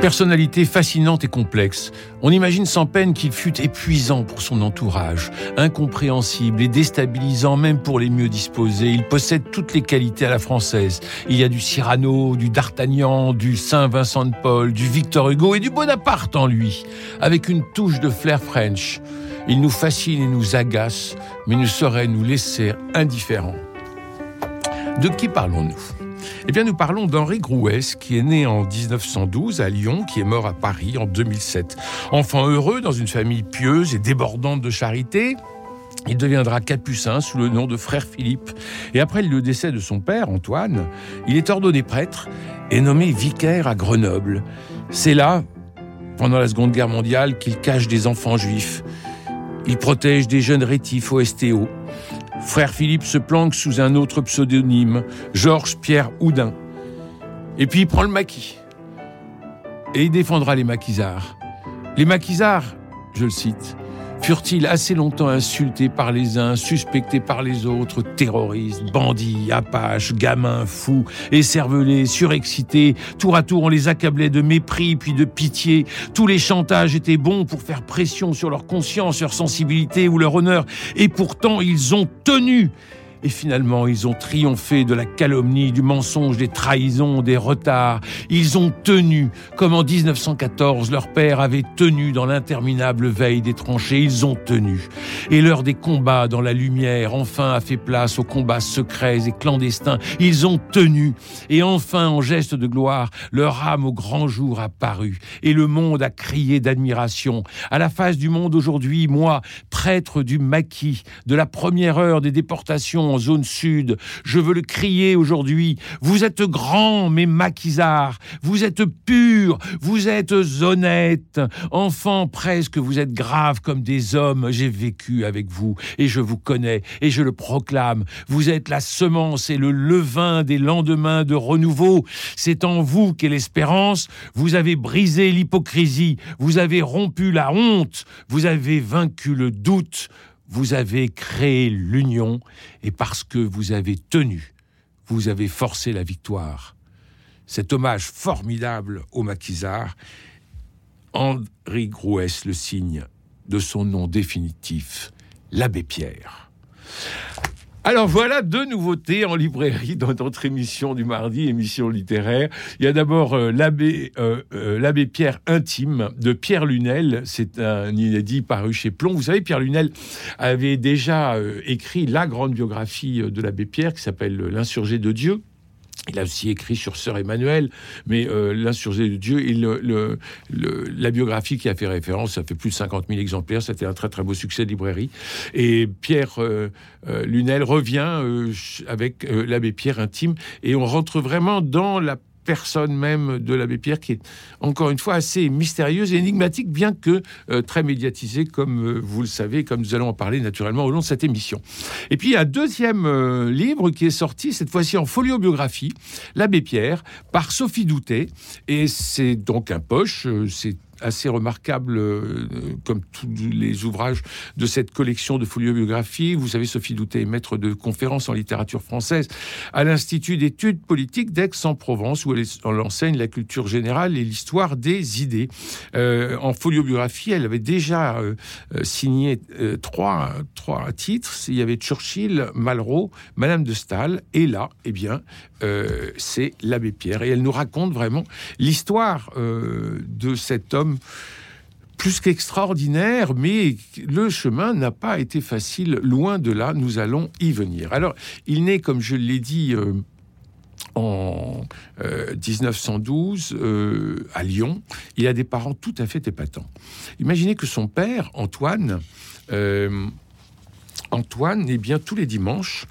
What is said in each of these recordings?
Personnalité fascinante et complexe, on imagine sans peine qu'il fut épuisant pour son entourage, incompréhensible et déstabilisant même pour les mieux disposés. Il possède toutes les qualités à la française. Il y a du Cyrano, du D'Artagnan, du Saint Vincent de Paul, du Victor Hugo et du Bonaparte en lui, avec une touche de flair French. Il nous fascine et nous agace, mais ne saurait nous laisser indifférents. De qui parlons-nous? Eh bien, nous parlons d'Henri Grouès, qui est né en 1912 à Lyon, qui est mort à Paris en 2007. Enfant heureux dans une famille pieuse et débordante de charité, il deviendra capucin sous le nom de frère Philippe. Et après le décès de son père, Antoine, il est ordonné prêtre et nommé vicaire à Grenoble. C'est là, pendant la Seconde Guerre mondiale, qu'il cache des enfants juifs. Il protège des jeunes rétifs au STO. Frère Philippe se planque sous un autre pseudonyme, Georges Pierre Houdin. Et puis il prend le maquis. Et il défendra les maquisards. Les maquisards, je le cite, furent-ils assez longtemps insultés par les uns, suspectés par les autres, terroristes, bandits, apaches, gamins, fous, écervelés, surexcités. Tour à tour, on les accablait de mépris puis de pitié. Tous les chantages étaient bons pour faire pression sur leur conscience, leur sensibilité ou leur honneur. Et pourtant, ils ont tenu. Et finalement, ils ont triomphé de la calomnie, du mensonge, des trahisons, des retards. Ils ont tenu, comme en 1914, leur père avait tenu dans l'interminable veille des tranchées. Ils ont tenu. Et l'heure des combats dans la lumière, enfin, a fait place aux combats secrets et clandestins. Ils ont tenu. Et enfin, en geste de gloire, leur âme au grand jour a paru. Et le monde a crié d'admiration. À la face du monde aujourd'hui, moi, prêtre du maquis, de la première heure des déportations, en zone sud. Je veux le crier aujourd'hui. Vous êtes grands, mes maquisards. Vous êtes purs. Vous êtes honnêtes. Enfants, presque, vous êtes graves comme des hommes. J'ai vécu avec vous et je vous connais et je le proclame. Vous êtes la semence et le levain des lendemains de renouveau. C'est en vous qu'est l'espérance. Vous avez brisé l'hypocrisie. Vous avez rompu la honte. Vous avez vaincu le doute vous avez créé l'union et parce que vous avez tenu, vous avez forcé la victoire. Cet hommage formidable au maquisard, Henri Grouès le signe de son nom définitif, l'abbé Pierre. Alors voilà deux nouveautés en librairie dans notre émission du mardi, émission littéraire. Il y a d'abord euh, l'abbé euh, euh, l'abbé Pierre intime de Pierre Lunel. C'est un inédit paru chez Plomb. Vous savez, Pierre Lunel avait déjà écrit la grande biographie de l'abbé Pierre qui s'appelle L'insurgé de Dieu. Il a aussi écrit sur Sœur Emmanuel, mais euh, l'insurgé de Dieu, il, le, la biographie qui a fait référence, ça fait plus de 50 000 exemplaires, c'était un très très beau succès de librairie. Et Pierre euh, euh, Lunel revient avec l'abbé Pierre intime, et on rentre vraiment dans la personne même de l'abbé Pierre qui est encore une fois assez mystérieuse et énigmatique, bien que euh, très médiatisée, comme euh, vous le savez, comme nous allons en parler naturellement au long de cette émission. Et puis un deuxième euh, livre qui est sorti, cette fois-ci en folio-biographie, L'abbé Pierre, par Sophie Doutet, et c'est donc un poche, c'est assez remarquable, euh, comme tous les ouvrages de cette collection de foliobiographies. Vous savez, Sophie Doutet est maître de conférences en littérature française à l'Institut d'études politiques d'Aix-en-Provence, où elle, enseigne la culture générale et l'histoire des idées. Euh, en folio-biographie, elle avait déjà euh, signé trois, trois titres. Il y avait Churchill, Malraux, Madame de Stahl, et là, eh bien, c'est l'abbé Pierre. Et elle nous raconte vraiment l'histoire de cet homme plus qu'extraordinaire, mais le chemin n'a pas été facile, loin de là, nous allons y venir. Alors, il naît, comme je l'ai dit, euh, en 1912 euh, euh, à Lyon. Il a des parents tout à fait épatants. Imaginez que son père, Antoine, Antoine, eh bien, tous les dimanches,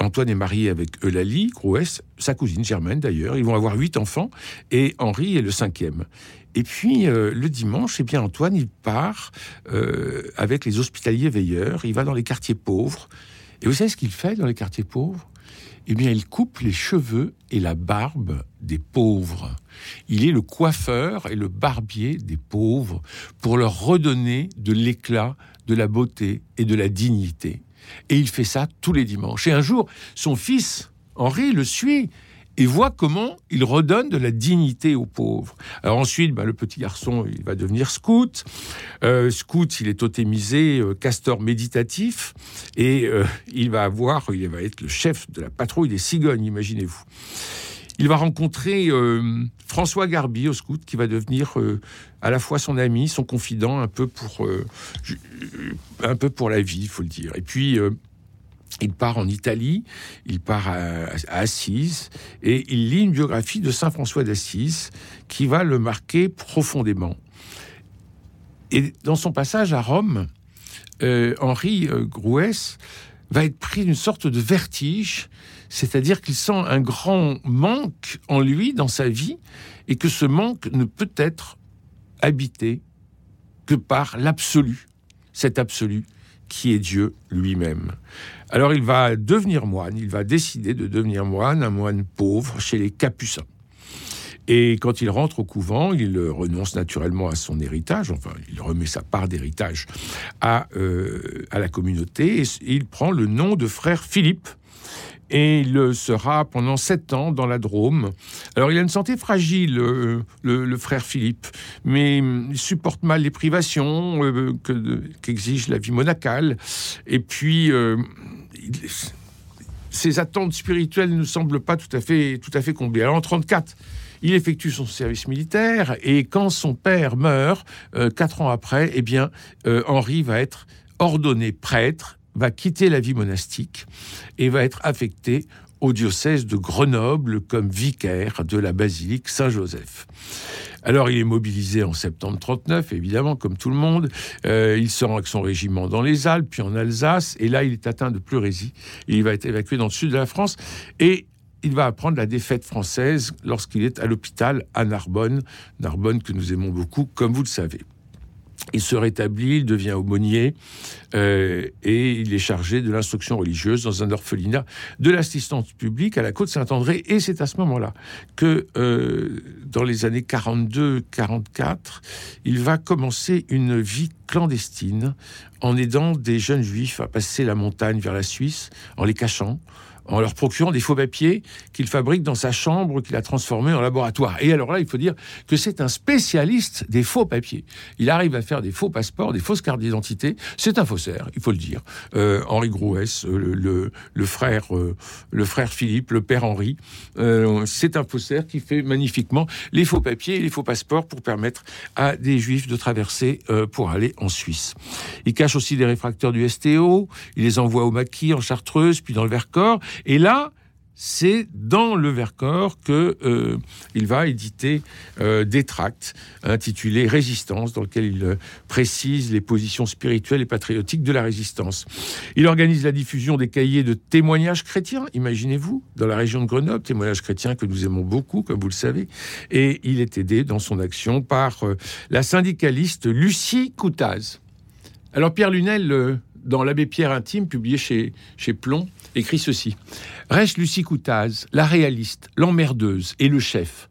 Antoine est marié avec Eulalie Grouès, sa cousine Germaine d'ailleurs. Ils vont avoir huit enfants et Henri est le cinquième. Et puis euh, le dimanche, eh bien Antoine, il part euh, avec les hospitaliers veilleurs. Il va dans les quartiers pauvres. Et vous savez ce qu'il fait dans les quartiers pauvres? Eh bien, il coupe les cheveux et la barbe des pauvres. Il est le coiffeur et le barbier des pauvres pour leur redonner de l'éclat, de la beauté et de la dignité. Et il fait ça tous les dimanches. Et un jour, son fils, Henri, le suit et voit comment il redonne de la dignité aux pauvres. Ensuite, ben, le petit garçon, il va devenir scout. Euh, scout, il est totémisé euh, castor méditatif et euh, il va avoir, il va être le chef de la patrouille des cigognes, imaginez-vous. Il va rencontrer François Garbi au scout, qui va devenir à la fois son ami, son confident, un peu pour, un peu pour la vie, il faut le dire. Et puis il part en Italie, il part à, Assise et il lit une biographie de Saint François d'Assise qui va le marquer profondément. Et dans son passage à Rome, euh, Henri euh, Grouès va être pris d'une sorte de vertige, c'est-à-dire qu'il sent un grand manque en lui dans sa vie et que ce manque ne peut être habité que par l'absolu, cet absolu qui est Dieu lui-même. Alors il va devenir moine, il va décider de devenir moine, un moine pauvre chez les Capucins. Et quand il rentre au couvent, il renonce naturellement à son héritage, enfin, il remet sa part d'héritage à, euh, à la communauté, et il prend le nom de frère Philippe, et il sera pendant sept ans dans la Drôme. Alors il a une santé fragile, euh, le, frère Philippe, mais il supporte mal les privations euh, qu'exige la vie monacale. Et puis, euh, ses attentes spirituelles ne semblent pas tout à fait, tout à fait comblées. Alors en 34, il effectue son service militaire et quand son père meurt, quatre ans après, eh bien, Henri va être ordonné prêtre va quitter la vie monastique et va être affecté au diocèse de Grenoble comme vicaire de la basilique Saint-Joseph. Alors il est mobilisé en septembre 39, évidemment, comme tout le monde. Euh, il sort avec son régiment dans les Alpes, puis en Alsace, et là il est atteint de pleurésie. il va être évacué dans le sud de la France. Et il va apprendre la défaite française lorsqu'il est à l'hôpital à Narbonne, Narbonne que nous aimons beaucoup, comme vous le savez. Il se rétablit, il devient aumônier euh, et il est chargé de l'instruction religieuse dans un orphelinat de l'assistance publique à la Côte-Saint-André. Et c'est à ce moment-là que, euh, dans les années 42-44, il va commencer une vie clandestine en aidant des jeunes juifs à passer la montagne vers la Suisse, en les cachant, en leur procurant des faux papiers qu'il fabrique dans sa chambre, qu'il a transformé en laboratoire. Et alors là, il faut dire que c'est un spécialiste des faux papiers. Il arrive à faire des faux passeports, des fausses cartes d'identité. C'est un faussaire, il faut le dire. Euh, Henri Grouès, euh, le, le, frère, euh, le frère Philippe, le père Henri, c'est un faussaire qui fait magnifiquement les faux papiers et les faux passeports pour permettre à des juifs de traverser pour aller en Suisse. Il cache aussi des réfracteurs du STO, il les envoie au maquis en Chartreuse, puis dans le Vercors. Et là, c'est dans le Vercors que euh, il va éditer euh, des tracts intitulés Résistance, dans lesquels il euh, précise les positions spirituelles et patriotiques de la résistance. Il organise la diffusion des cahiers de témoignages chrétiens, imaginez-vous, dans la région de Grenoble, témoignages chrétiens que nous aimons beaucoup, comme vous le savez, et il est aidé dans son action par la syndicaliste Lucie Coutaz. Alors Pierre Lunel, dans L'Abbé Pierre intime, publié chez, chez Plomb, écrit ceci. Reste Lucie Coutaz, la réaliste, l'emmerdeuse et le chef.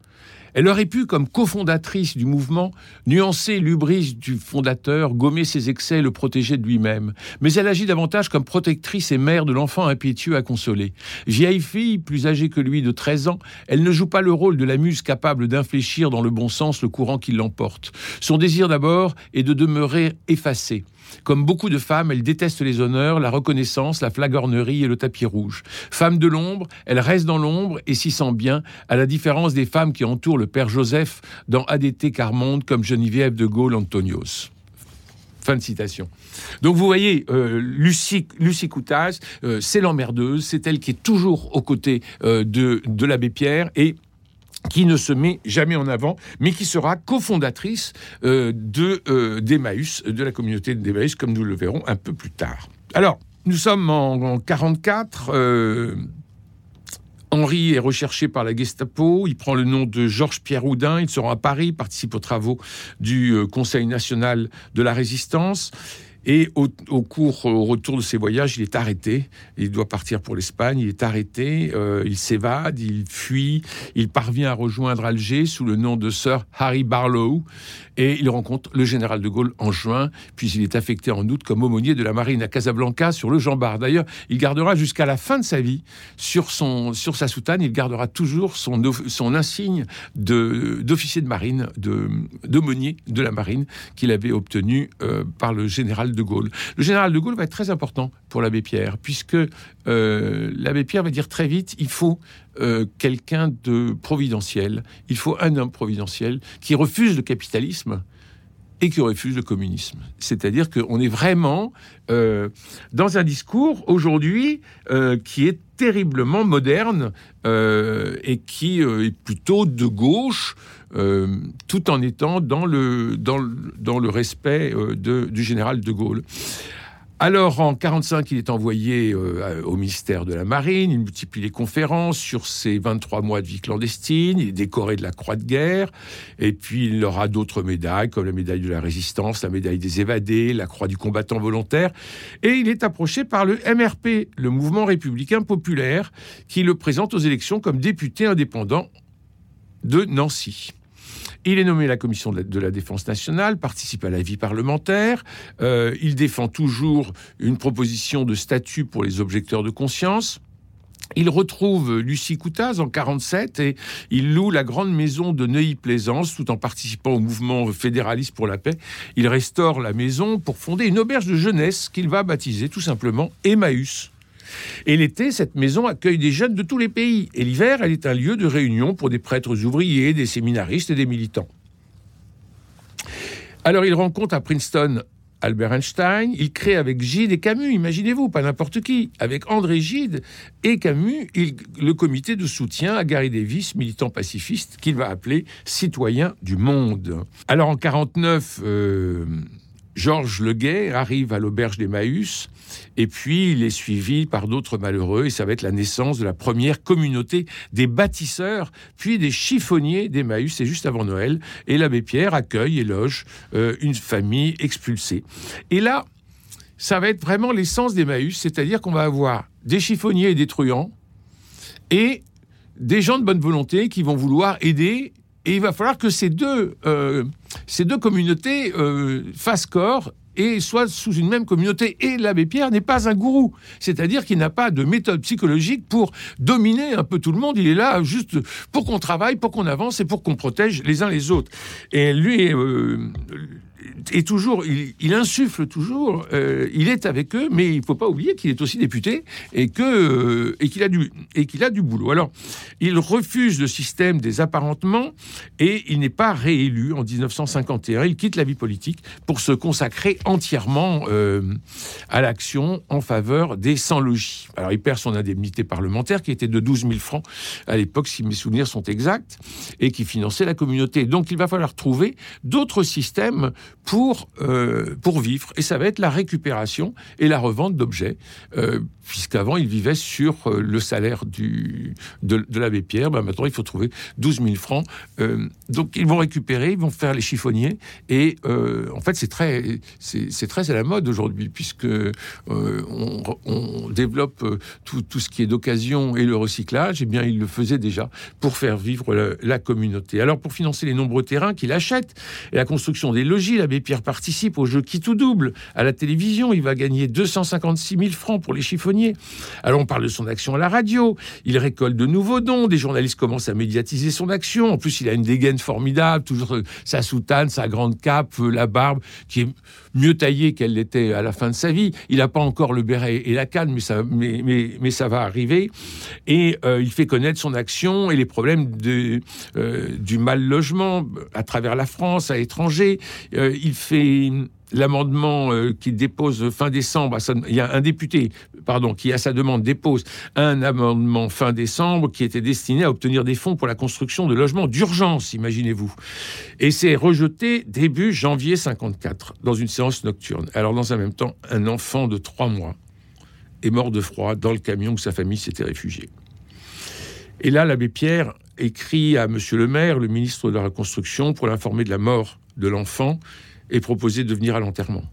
Elle aurait pu, comme cofondatrice du mouvement, nuancer l'ubris du fondateur, gommer ses excès, le protéger de lui-même. Mais elle agit davantage comme protectrice et mère de l'enfant impétueux à consoler. Vieille fille, plus âgée que lui de 13 ans, elle ne joue pas le rôle de la muse capable d'infléchir dans le bon sens le courant qui l'emporte. Son désir d'abord est de demeurer effacée. Comme beaucoup de femmes, elle déteste les honneurs, la reconnaissance, la flagornerie et le tapis rouge. Femme de l'ombre, elle reste dans l'ombre et s'y sent bien, à la différence des femmes qui entourent le père Joseph dans ADT Carmonde comme Geneviève de Gaulle Antonios. Fin de citation. Donc vous voyez, euh, Lucie, Lucie euh, c'est l'emmerdeuse, c'est elle qui est toujours aux côtés euh, de, de l'abbé Pierre et qui ne se met jamais en avant, mais qui sera cofondatrice euh, de euh, d'Emmaüs, de la communauté d'Emmaüs, comme nous le verrons un peu plus tard. Alors, nous sommes en, 1944. Euh, Henri est recherché par la Gestapo. Il prend le nom de Georges Pierre Houdin. Il se rend à Paris, participe aux travaux du Conseil national de la résistance. Et au, cours, au retour de ses voyages, il est arrêté. Il doit partir pour l'Espagne. Il est arrêté. Euh, il s'évade. Il fuit. Il parvient à rejoindre Alger sous le nom de Sir Harry Barlow. Et il rencontre le général de Gaulle en juin. Puis il est affecté en août comme aumônier de la marine à Casablanca sur le Jean Bart. D'ailleurs, il gardera jusqu'à la fin de sa vie sur, son, sur sa soutane, il gardera toujours son, son insigne d'officier de, marine, d'aumônier de, la marine qu'il avait obtenu euh, par le général de Gaulle. Le général de Gaulle va être très important pour l'abbé Pierre, puisque euh, l'abbé Pierre va dire très vite, il faut euh, quelqu'un de providentiel, il faut un homme providentiel qui refuse le capitalisme et qui refuse le communisme. C'est-à-dire qu'on est vraiment euh, dans un discours aujourd'hui qui est terriblement moderne et qui est plutôt de gauche, tout en étant dans le, dans dans le respect du général de Gaulle. Alors, en 45, il est envoyé euh, au ministère de la Marine. Il multiplie les conférences sur ses 23 mois de vie clandestine. Il est décoré de la Croix de guerre. Et puis, il aura d'autres médailles, comme la médaille de la Résistance, la médaille des évadés, la Croix du combattant volontaire. Et il est approché par le MRP, le mouvement républicain populaire, qui le présente aux élections comme député indépendant de Nancy. Il est nommé à la commission de la, défense nationale, participe à la vie parlementaire. Euh, il défend toujours une proposition de statut pour les objecteurs de conscience. Il retrouve Lucie Coutaz en 47 et il loue la grande maison de Neuilly-Plaisance tout en participant au mouvement fédéraliste pour la paix. Il restaure la maison pour fonder une auberge de jeunesse qu'il va baptiser tout simplement Emmaüs. Et l'été, cette maison accueille des jeunes de tous les pays. Et l'hiver, elle est un lieu de réunion pour des prêtres ouvriers, des séminaristes et des militants. Alors il rencontre à Princeton Albert Einstein, il crée avec Gide et Camus, imaginez-vous, pas n'importe qui, avec André Gide et Camus, le comité de soutien à Gary Davis, militant pacifiste, qu'il va appeler citoyen du monde. Alors en 49, Georges Leguet arrive à l'auberge d'Emmaüs, et puis il est suivi par d'autres malheureux, et ça va être la naissance de la première communauté des bâtisseurs, puis des chiffonniers d'Emmaüs, c'est juste avant Noël, et l'abbé Pierre accueille et loge euh, une famille expulsée. Et là, ça va être vraiment l'essence d'Emmaüs, c'est-à-dire qu'on va avoir des chiffonniers et des truands, et des gens de bonne volonté qui vont vouloir aider et il va falloir que ces deux, euh, ces deux communautés euh, fassent corps et soient sous une même communauté. Et l'abbé Pierre n'est pas un gourou, c'est-à-dire qu'il n'a pas de méthode psychologique pour dominer un peu tout le monde. Il est là juste pour qu'on travaille, pour qu'on avance et pour qu'on protège les uns les autres. Et lui, euh, et toujours, il, insuffle toujours, euh, il est avec eux, mais il ne faut pas oublier qu'il est aussi député et que euh, et qu'il a du et qu'il a du boulot. Alors, il refuse le système des apparentements et il n'est pas réélu en 1951. Il quitte la vie politique pour se consacrer entièrement euh, à l'action en faveur des sans-logis. Alors, il perd son indemnité parlementaire qui était de 12 000 francs à l'époque, si mes souvenirs sont exacts, et qui finançait la communauté. Donc, il va falloir trouver d'autres systèmes pour, euh, pour vivre. Et ça va être la récupération et la revente d'objets, euh, puisqu'avant, il vivait sur euh, le salaire du, de, l'abbé Pierre. Ben, maintenant, il faut trouver 12 000 francs. donc, ils vont récupérer, ils vont faire les chiffonniers. Et en fait, c'est très, c'est, très à la mode aujourd'hui, puisque on, développe tout, tout, ce qui est d'occasion et le recyclage. Eh bien, il le faisait déjà pour faire vivre la, la communauté. Alors, pour financer les nombreux terrains qu'il achète et la construction des logis, l'abbé Pierre participe au jeu qui tout double à la télévision. Il va gagner 256 000 francs pour les chiffonniers. Alors on parle de son action à la radio. Il récolte de nouveaux dons. Des journalistes commencent à médiatiser son action. En plus, il a une dégaine formidable, toujours euh, sa soutane, sa grande cape, euh, la barbe qui est mieux taillée qu'elle l'était à la fin de sa vie. Il n'a pas encore le béret et la canne, mais ça, va arriver. Et euh, il fait connaître son action et les problèmes de, du mal logement à travers la France, à l'étranger il fait l'amendement euh, qu'il dépose fin décembre, il y a un député, pardon, qui à sa demande dépose un amendement fin décembre qui était destiné à obtenir des fonds pour la construction de logements d'urgence, imaginez-vous. Et c'est rejeté début janvier 54 dans une séance nocturne. Alors dans un même temps, un enfant de trois mois est mort de froid dans le camion où sa famille s'était réfugiée. Et là, l'abbé Pierre écrit à Monsieur le maire, le ministre de la Reconstruction, pour l'informer de la mort de l'enfant et proposer de venir à l'enterrement.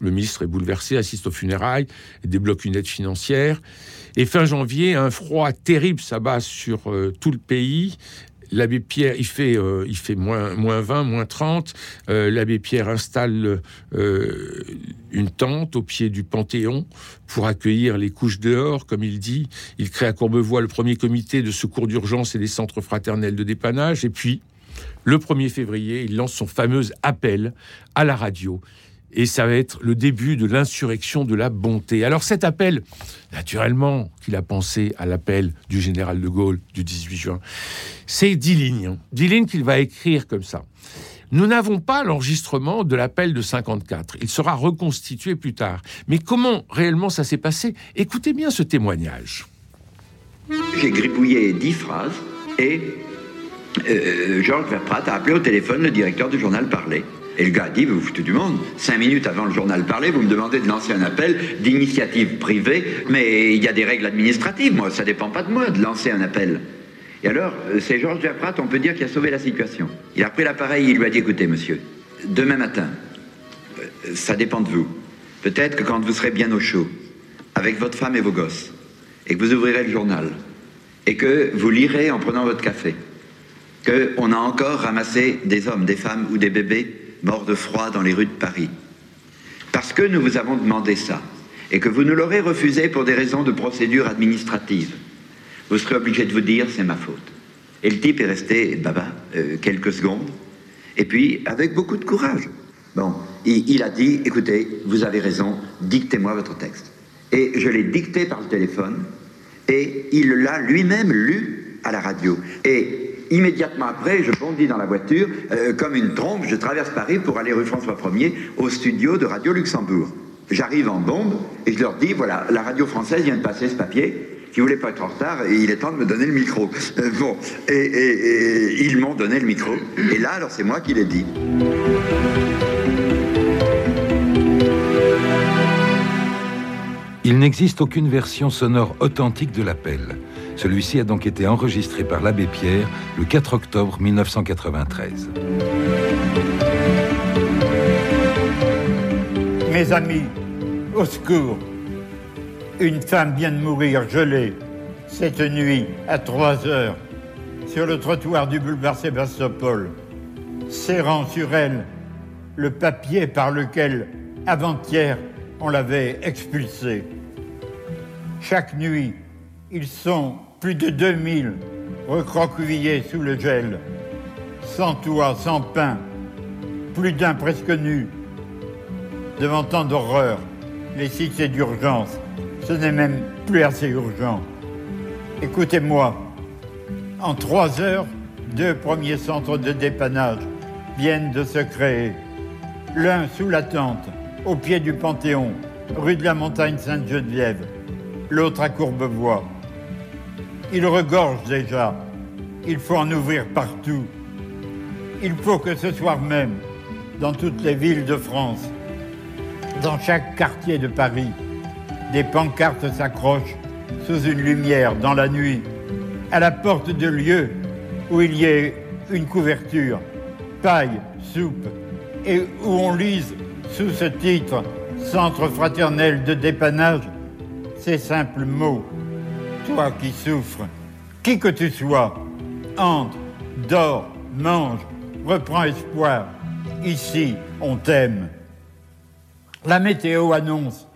Le ministre est bouleversé, assiste aux funérailles débloque une aide financière. Et fin janvier, un froid terrible s'abat sur euh, tout le pays. L'abbé Pierre, il fait, euh, il fait moins, moins 20, moins 30. Euh, l'abbé Pierre installe une tente au pied du Panthéon pour accueillir les couches dehors, comme il dit. Il crée à Courbevoie le premier comité de secours d'urgence et des centres fraternels de dépannage. Et puis, le 1er février, il lance son fameux appel à la radio et ça va être le début de l'insurrection de la bonté. Alors cet appel, naturellement qu'il a pensé à l'appel du général de Gaulle du 18 juin, c'est dix lignes. Dix lignes qu'il va écrire comme ça. Nous n'avons pas l'enregistrement de l'appel de 54. Il sera reconstitué plus tard. Mais comment réellement ça s'est passé? Écoutez bien ce témoignage. J'ai gribouillé dix phrases et euh, Georges Verprat a appelé au téléphone le directeur du journal Parler. Et le gars a dit, vous vous foutez du monde. Cinq minutes avant le journal parler, vous me demandez de lancer un appel d'initiative privée, mais il y a des règles administratives, moi, ça dépend pas de moi de lancer un appel. Et alors, euh, c'est Georges Verprat, on peut dire, qui a sauvé la situation. Il a pris l'appareil, il lui a dit, écoutez, monsieur, demain matin, euh, ça dépend de vous. Peut-être que quand vous serez bien au chaud, avec votre femme et vos gosses, et que vous ouvrirez le journal, et que vous lirez en prenant votre café, qu'on a encore ramassé des hommes, des femmes ou des bébés mort de froid dans les rues de Paris. Parce que nous vous avons demandé ça, et que vous nous l'aurez refusé pour des raisons de procédure administrative, vous serez obligé de vous dire c'est ma faute. Et le type est resté baba euh, quelques secondes, et puis avec beaucoup de courage. Bon, il, il a dit écoutez, vous avez raison, dictez-moi votre texte. Et je l'ai dicté par le téléphone, et il l'a lui-même lu à la radio. Et Immédiatement après, je bondis dans la voiture, euh, comme une trompe, je traverse Paris pour aller rue François 1er au studio de Radio Luxembourg. J'arrive en bombe et je leur dis, voilà, la radio française vient de passer ce papier. Si vous voulez pas être en retard, et il est temps de me donner le micro. Euh, bon, et, ils m'ont donné le micro. Et là, alors c'est moi qui l'ai dit. Il n'existe aucune version sonore authentique de l'appel. Celui-ci a donc été enregistré par l'abbé Pierre le 4 octobre 1993. Mes amis, au secours. Une femme vient de mourir gelée cette nuit à 3 heures sur le trottoir du boulevard Sébastopol, serrant sur elle le papier par lequel, avant-hier, on l'avait expulsée. Chaque nuit, ils sont plus de 2000 recroquevillés sous le gel, sans toit, sans pain, plus d'un presque nu. Devant tant d'horreur, les cités d'urgence, ce n'est même plus assez urgent. Écoutez-moi, en trois heures, deux premiers centres de dépannage viennent de se créer. L'un sous la tente, au pied du Panthéon, rue de la Montagne Sainte-Geneviève, l'autre à Courbevoie. Il regorge déjà. Il faut en ouvrir partout. Il faut que ce soir même, dans toutes les villes de France, dans chaque quartier de Paris, des pancartes s'accrochent sous une lumière dans la nuit, à la porte de lieux où il y ait une couverture, paille, soupe, et où on lise sous ce titre Centre fraternel de dépannage ces simples mots toi qui souffres, qui que tu sois, entre, dors, mange, reprends espoir. Ici, on t'aime. La météo annonce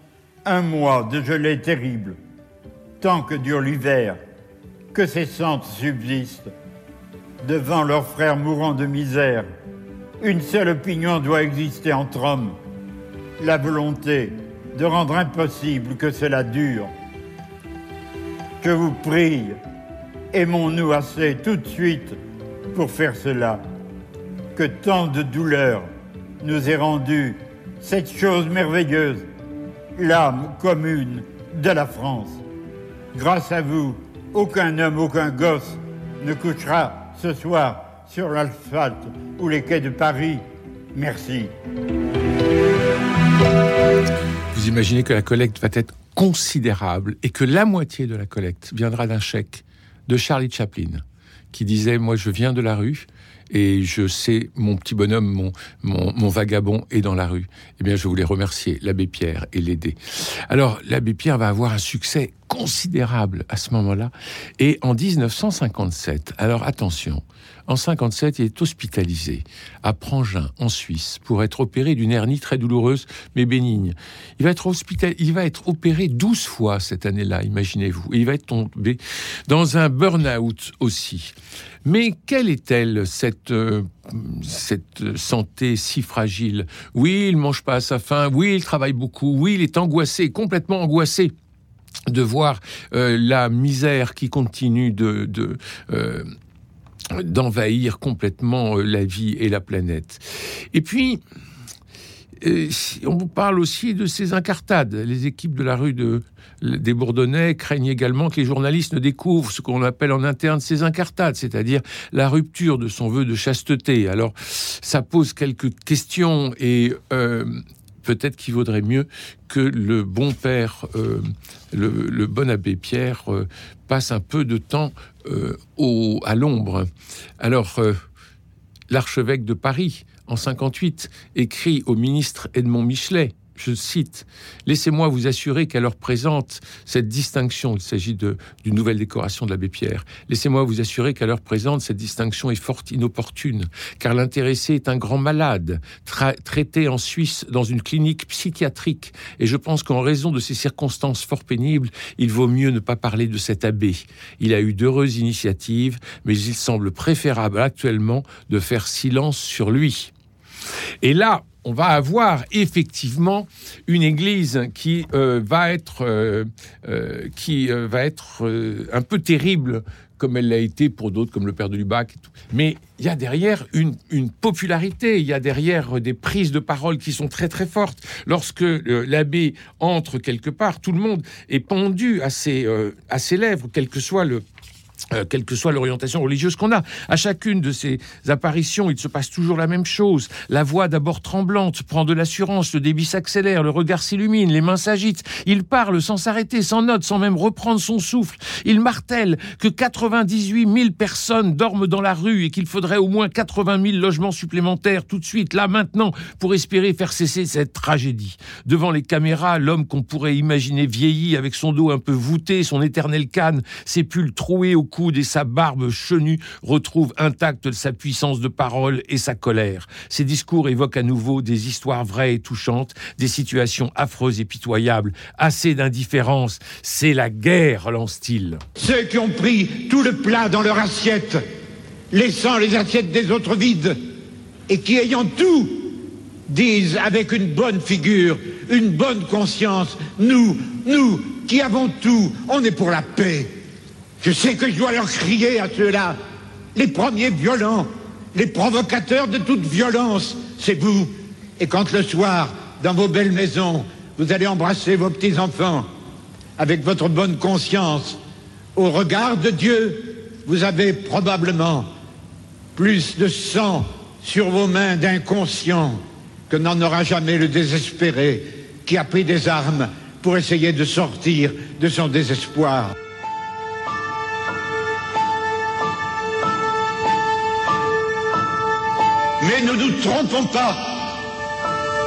un mois de gelée terrible, tant que dure l'hiver, que ces centres subsistent. Devant leurs frères mourants de misère, une seule opinion doit exister entre hommes, la volonté de rendre impossible que cela dure je vous prie, aimons-nous assez tout de suite pour faire cela. Que tant de douleurs nous ait rendu cette chose merveilleuse, l'âme commune de la France. Grâce à vous, aucun homme, aucun gosse ne couchera ce soir sur l'asphalte ou les quais de Paris. Merci. Vous imaginez que la collecte va être considérable et que la moitié de la collecte viendra d'un chèque de Charlie Chaplin qui disait Moi, je viens de la rue et je sais, mon petit bonhomme, mon, mon, vagabond est dans la rue. Eh bien, je voulais remercier l'abbé Pierre et l'aider. Alors, l'abbé Pierre va avoir un succès considérable à ce moment-là. Et en 1957, alors attention, en 57, il est hospitalisé à Prangin, en Suisse, pour être opéré d'une hernie très douloureuse, mais bénigne. Il va être, hospital... il va être opéré 12 fois cette année-là, imaginez-vous. Il va être tombé dans un burn-out aussi. Mais quelle est-elle, cette, euh, cette santé si fragile? Oui, il mange pas à sa faim, oui, il travaille beaucoup, oui, il est angoissé, complètement angoissé de voir euh, la misère qui continue de, euh, d'envahir complètement la vie et la planète. Et puis, on parle aussi de ces incartades. Les équipes de la rue de, des Bourdonnais craignent également que les journalistes ne découvrent ce qu'on appelle en interne ces incartades, c'est-à-dire la rupture de son vœu de chasteté. Alors, ça pose quelques questions et euh, peut-être qu'il vaudrait mieux que le bon père, euh, le, bon abbé Pierre, euh, passe un peu de temps au, à l'ombre. Alors, l'archevêque de Paris en 58, écrit au ministre Edmond Michelet je cite, Laissez-moi vous assurer qu'à l'heure présente, cette distinction, il s'agit d'une nouvelle décoration de l'abbé Pierre, laissez-moi vous assurer qu'à l'heure présente, cette distinction est fort inopportune, car l'intéressé est un grand malade, traité en Suisse dans une clinique psychiatrique, et je pense qu'en raison de ces circonstances fort pénibles, il vaut mieux ne pas parler de cet abbé. Il a eu d'heureuses initiatives, mais il semble préférable actuellement de faire silence sur lui. Et là, on va avoir effectivement une Église qui euh, va être, euh, euh, qui va être un peu terrible comme elle l'a été pour d'autres comme le Père de Lubac. Mais il y a derrière une, popularité, il y a derrière des prises de parole qui sont très très fortes. Lorsque l'abbé entre quelque part, tout le monde est pendu à ses, à ses lèvres, quel que soit le, euh, quelle que soit l'orientation religieuse qu'on a. À chacune de ces apparitions, il se passe toujours la même chose. La voix d'abord tremblante prend de l'assurance, le débit s'accélère, le regard s'illumine, les mains s'agitent. Il parle sans s'arrêter, sans note, sans même reprendre son souffle. Il martèle que 98 000 personnes dorment dans la rue et qu'il faudrait au moins 80 000 logements supplémentaires tout de suite, là, maintenant, pour espérer faire cesser cette tragédie. Devant les caméras, l'homme qu'on pourrait imaginer vieilli avec son dos un peu voûté, son éternel canne, ses pulls troués au coude et sa barbe chenue retrouve intacte sa puissance de parole et sa colère. Ses discours évoquent à nouveau des histoires vraies et touchantes, des situations affreuses et pitoyables. Assez d'indifférence, c'est la guerre, lance-t-il. Ceux qui ont pris tout le plat dans leur assiette, laissant les assiettes des autres vides, et qui ayant tout, disent avec une bonne figure, une bonne conscience, nous, nous, qui avons tout, on est pour la paix. Je sais que je dois leur crier à ceux-là, les premiers violents, les provocateurs de toute violence, c'est vous. Et quand le soir, dans vos belles maisons, vous allez embrasser vos petits-enfants, avec votre bonne conscience, au regard de Dieu, vous avez probablement plus de sang sur vos mains d'inconscient que n'en aura jamais le désespéré qui a pris des armes pour essayer de sortir de son désespoir. Mais ne nous trompons pas.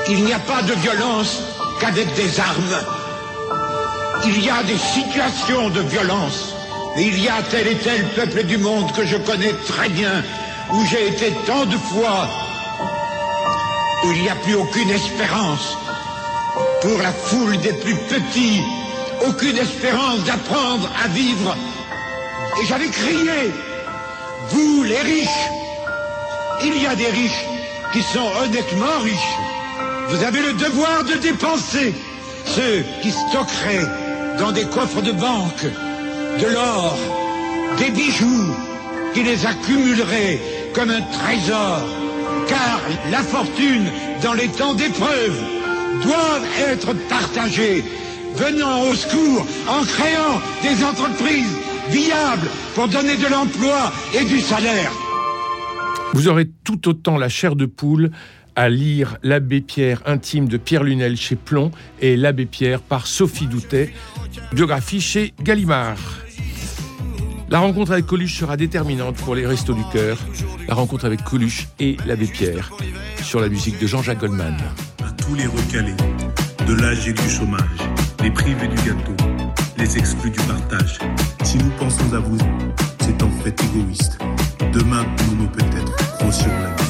Il n'y a pas de violence qu'avec des armes. Il y a des situations de violence. Il y a tel et tel peuple du monde que je connais très bien, où j'ai été tant de fois, où il n'y a plus aucune espérance. Pour la foule des plus petits, aucune espérance d'apprendre à vivre. Et j'avais crié, vous les riches, il y a des riches qui sont honnêtement riches. Vous avez le devoir de dépenser ceux qui stockeraient dans des coffres de banque de l'or, des bijoux, qui les accumuleraient comme un trésor. Car la fortune, dans les temps d'épreuve, doit être partagée, venant au secours en créant des entreprises viables pour donner de l'emploi et du salaire. Vous aurez tout autant la chair de poule à lire L'abbé Pierre intime de Pierre Lunel chez Plomb et L'abbé Pierre par Sophie Doutet, biographie chez Gallimard. La rencontre avec Coluche sera déterminante pour les Restos du Cœur. La rencontre avec Coluche et l'abbé Pierre sur la musique de Jean-Jacques Goldman. À tous les recalés, de l'âge et du chômage, les privés du gâteau, les exclus du partage. Si nous pensons à vous, c'est en fait égoïste. Demain, nous nous peut-être grossirons la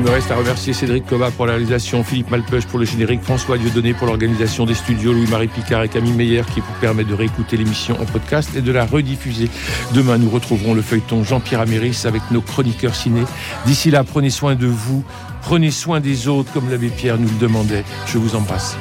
Il me reste à remercier Cédric Coba pour la réalisation, Philippe Malpeuch pour le générique, François Dieudonné pour l'organisation des studios, Louis-Marie Picard et Camille Meyer qui vous permettent de réécouter l'émission en podcast et de la rediffuser. Demain, nous retrouverons le feuilleton Jean-Pierre Améris avec nos chroniqueurs ciné. D'ici là, prenez soin de vous, prenez soin des autres comme l'abbé Pierre nous le demandait. Je vous embrasse.